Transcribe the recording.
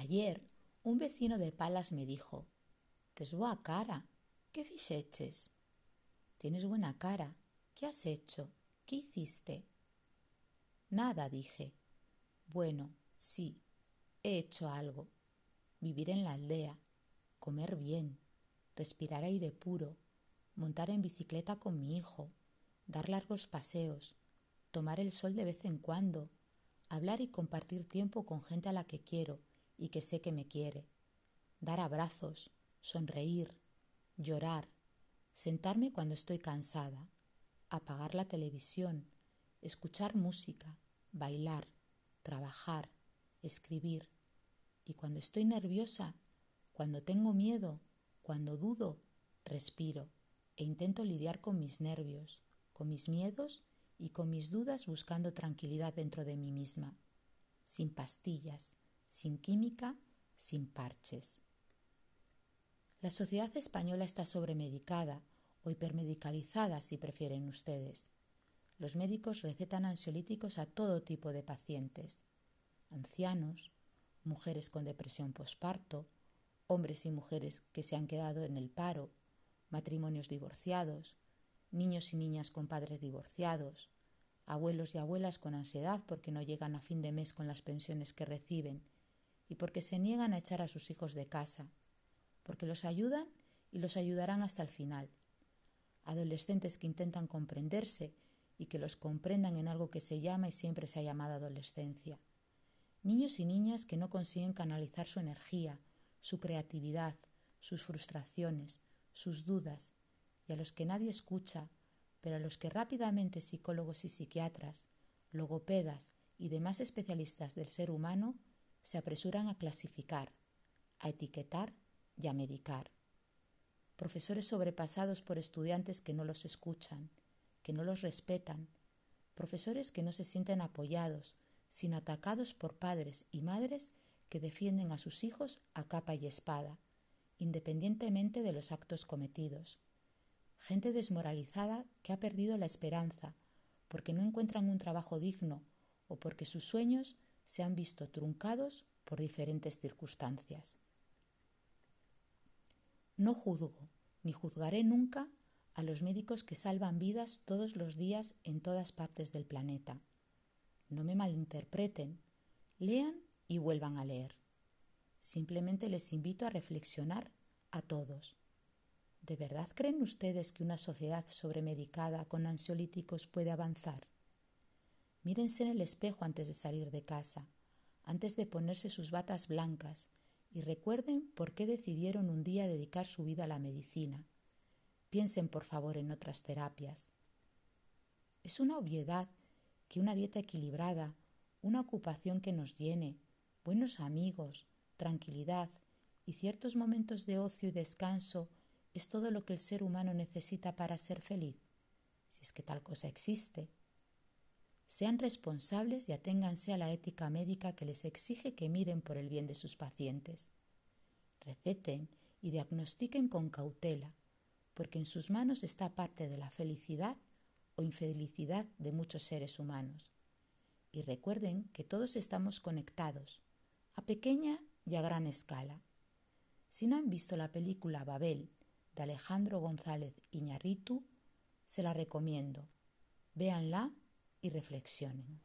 Ayer un vecino de Palas me dijo, Tes boa cara, ¿qué ficheches? Tienes buena cara, ¿qué has hecho? ¿Qué hiciste? Nada, dije. Bueno, sí, he hecho algo. Vivir en la aldea, comer bien, respirar aire puro, montar en bicicleta con mi hijo, dar largos paseos, tomar el sol de vez en cuando, hablar y compartir tiempo con gente a la que quiero y que sé que me quiere, dar abrazos, sonreír, llorar, sentarme cuando estoy cansada, apagar la televisión, escuchar música, bailar, trabajar, escribir. Y cuando estoy nerviosa, cuando tengo miedo, cuando dudo, respiro e intento lidiar con mis nervios, con mis miedos y con mis dudas buscando tranquilidad dentro de mí misma, sin pastillas, sin química, sin parches. La sociedad española está sobremedicada o hipermedicalizada, si prefieren ustedes. Los médicos recetan ansiolíticos a todo tipo de pacientes, ancianos, mujeres con depresión posparto, hombres y mujeres que se han quedado en el paro, matrimonios divorciados, niños y niñas con padres divorciados, abuelos y abuelas con ansiedad porque no llegan a fin de mes con las pensiones que reciben y porque se niegan a echar a sus hijos de casa, porque los ayudan y los ayudarán hasta el final. Adolescentes que intentan comprenderse y que los comprendan en algo que se llama y siempre se ha llamado adolescencia. Niños y niñas que no consiguen canalizar su energía, su creatividad, sus frustraciones, sus dudas, y a los que nadie escucha, pero a los que rápidamente psicólogos y psiquiatras, logopedas y demás especialistas del ser humano se apresuran a clasificar, a etiquetar y a medicar. Profesores sobrepasados por estudiantes que no los escuchan, que no los respetan, profesores que no se sienten apoyados, sino atacados por padres y madres que defienden a sus hijos a capa y espada, independientemente de los actos cometidos. Gente desmoralizada que ha perdido la esperanza porque no encuentran un trabajo digno o porque sus sueños se han visto truncados por diferentes circunstancias. No juzgo ni juzgaré nunca a los médicos que salvan vidas todos los días en todas partes del planeta. No me malinterpreten, lean y vuelvan a leer. Simplemente les invito a reflexionar a todos. ¿De verdad creen ustedes que una sociedad sobremedicada con ansiolíticos puede avanzar? Mírense en el espejo antes de salir de casa, antes de ponerse sus batas blancas, y recuerden por qué decidieron un día dedicar su vida a la medicina Piensen, por favor, en otras terapias. Es una obviedad que una dieta equilibrada, una ocupación que nos llene, buenos amigos, tranquilidad y ciertos momentos de ocio y descanso es todo lo que el ser humano necesita para ser feliz, si es que tal cosa existe. Sean responsables y aténganse a la ética médica que les exige que miren por el bien de sus pacientes. Receten y diagnostiquen con cautela, porque en sus manos está parte de la felicidad o infelicidad de muchos seres humanos. Y recuerden que todos estamos conectados, a pequeña y a gran escala. Si no han visto la película Babel de Alejandro González Iñarritu, se la recomiendo. Véanla y reflexionen.